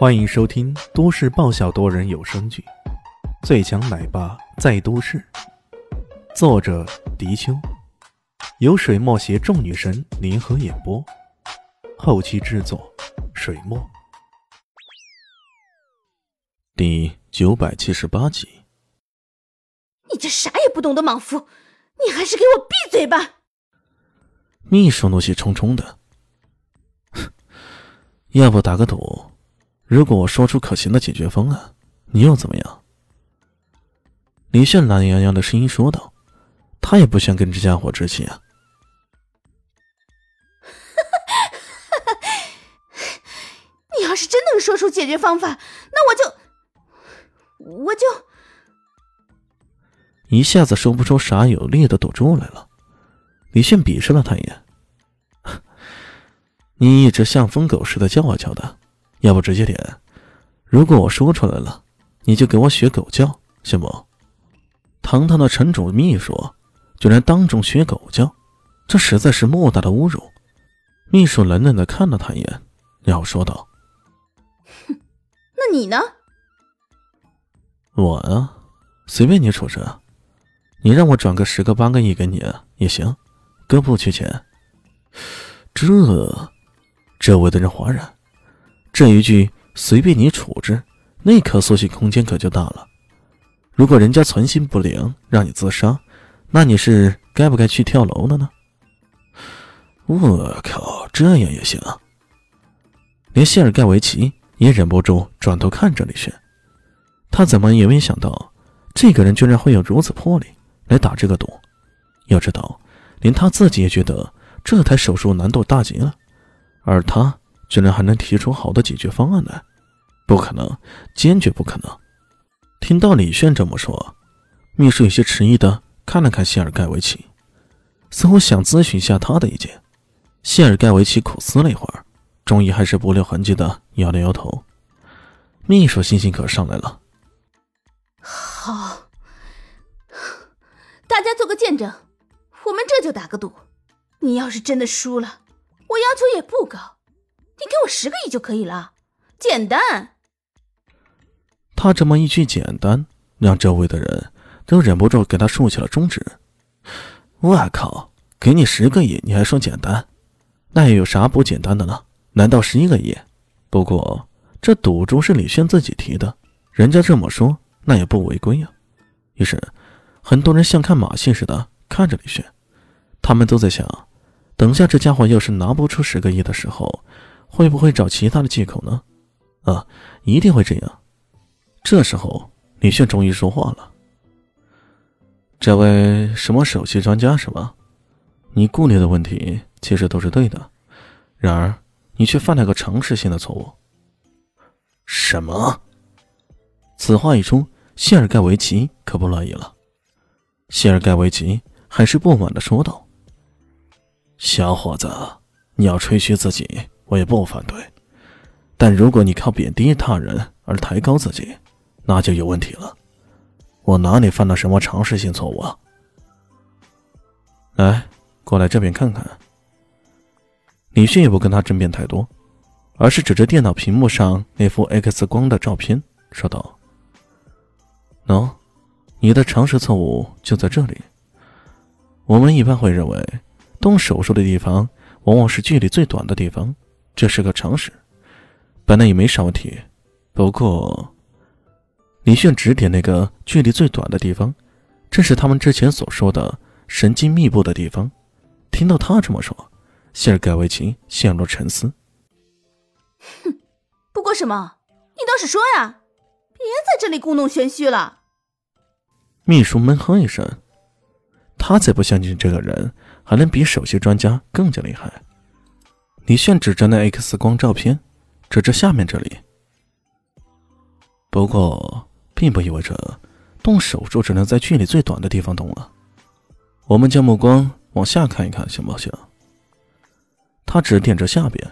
欢迎收听都市爆笑多人有声剧《最强奶爸在都市》，作者：迪秋，由水墨携众女神联合演播，后期制作：水墨。第九百七十八集。你这啥也不懂的莽夫，你还是给我闭嘴吧！秘书怒气冲冲的，要不打个赌？如果我说出可行的解决方案，你又怎么样？李炫懒洋洋的声音说道：“他也不想跟这家伙置气啊。”你要是真能说出解决方法，那我就，我就一下子说不出啥有力的赌注来了。李炫鄙视了他一眼：“ 你一直像疯狗似的叫啊叫的。”要不直接点，如果我说出来了，你就给我学狗叫，行不？堂堂的城主秘书，居然当众学狗叫，这实在是莫大的侮辱。秘书冷冷的看了他一眼，然后说道：“哼，那你呢？我啊，随便你处置，你让我转个十个八个亿给你也行，哥不缺钱。”这，周围的人哗然。这一句随便你处置，那可缩小空间可就大了。如果人家存心不良让你自杀，那你是该不该去跳楼了呢？我靠，这样也行啊？连谢尔盖维奇也忍不住转头看着李轩，他怎么也没想到，这个人居然会有如此魄力来打这个赌。要知道，连他自己也觉得这台手术难度大极了，而他。居然还能提出好的解决方案来？不可能，坚决不可能！听到李炫这么说，秘书有些迟疑的看了看谢尔盖维奇，似乎想咨询一下他的意见。谢尔盖维奇苦思了一会儿，终于还是不留痕迹的摇了摇头。秘书信心可上来了。好，大家做个见证，我们这就打个赌。你要是真的输了，我要求也不高。你给我十个亿就可以了，简单。他这么一句简单，让周围的人都忍不住给他竖起了中指。我靠，给你十个亿，你还说简单？那又有啥不简单的呢？难道十一个亿？不过这赌注是李轩自己提的，人家这么说，那也不违规呀。于是，很多人像看马戏似的看着李轩，他们都在想，等下这家伙要是拿不出十个亿的时候。会不会找其他的借口呢？啊，一定会这样。这时候，李炫终于说话了：“这位什么首席专家是吧？你顾虑的问题其实都是对的，然而你却犯了个常识性的错误。”什么？此话一出，谢尔盖维奇可不乐意了。谢尔盖维奇还是不满的说道：“小伙子，你要吹嘘自己。”我也不反对，但如果你靠贬低他人而抬高自己，那就有问题了。我哪里犯了什么常识性错误啊？来，过来这边看看。李迅也不跟他争辩太多，而是指着电脑屏幕上那幅 X 光的照片说道：“喏，你的常识错误就在这里。我们一般会认为，动手术的地方往往是距离最短的地方。”这是个常识，本来也没啥问题。不过，李炫指点那个距离最短的地方，正是他们之前所说的神经密布的地方。听到他这么说，谢尔盖维奇陷入沉思。哼，不过什么？你倒是说呀！别在这里故弄玄虚了。秘书闷哼一声，他才不相信这个人还能比首席专家更加厉害。李炫指着那 X 光照片，指着下面这里。不过，并不意味着动手术只能在距离最短的地方动了。我们将目光往下看一看，行不行？他指点着下边。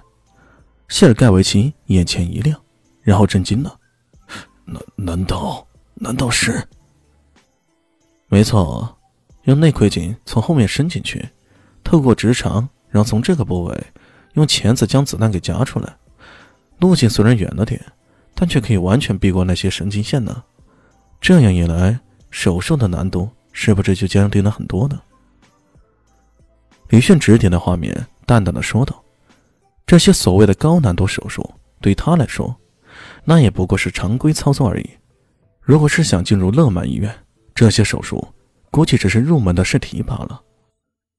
谢尔盖维奇眼前一亮，然后震惊了：难难道难道是？没错，用内窥镜从后面伸进去，透过直肠，然后从这个部位。用钳子将子弹给夹出来，路径虽然远了点，但却可以完全避过那些神经线呢？这样一来，手术的难度是不是就降低了很多呢？李炫指点的画面，淡淡的说道：“这些所谓的高难度手术，对他来说，那也不过是常规操作而已。如果是想进入乐曼医院，这些手术估计只是入门的试题罢了。”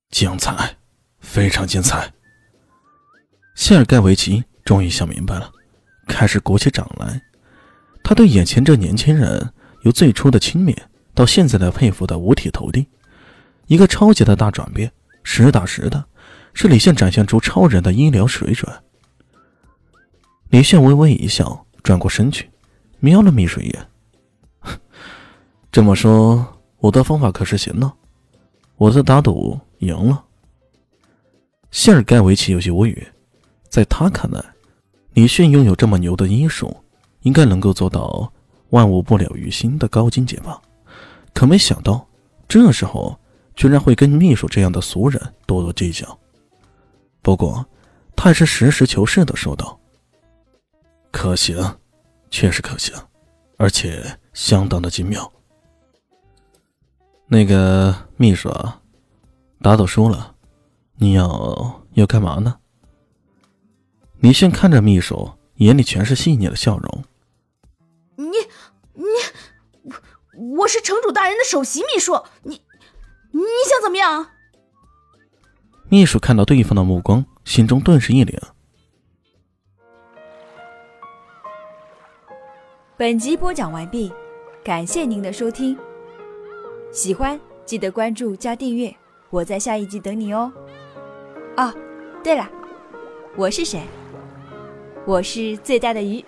精彩，非常精彩。谢尔盖维奇终于想明白了，开始鼓起掌来。他对眼前这年轻人，由最初的轻蔑到现在的佩服的五体投地，一个超级的大转变。实打实的，是李现展现出超人的医疗水准。李现微微一笑，转过身去，瞄了秘书一眼。这么说，我的方法可是行呢？我的打赌赢了。谢尔盖维奇有些无语，在他看来，李迅拥有这么牛的医术，应该能够做到万物不了于心的高境界吧？可没想到，这时候。居然会跟秘书这样的俗人多多计较。不过，他还是实事求是的说道：“可行，确实可行，而且相当的精妙。”那个秘书啊，打赌输了，你要要干嘛呢？李炫看着秘书，眼里全是细腻的笑容。你你我我是城主大人的首席秘书，你。你想怎么样？秘书看到对方的目光，心中顿时一凛。本集播讲完毕，感谢您的收听。喜欢记得关注加订阅，我在下一集等你哦。哦，对了，我是谁？我是最大的鱼，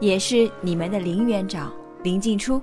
也是你们的林园长林静初。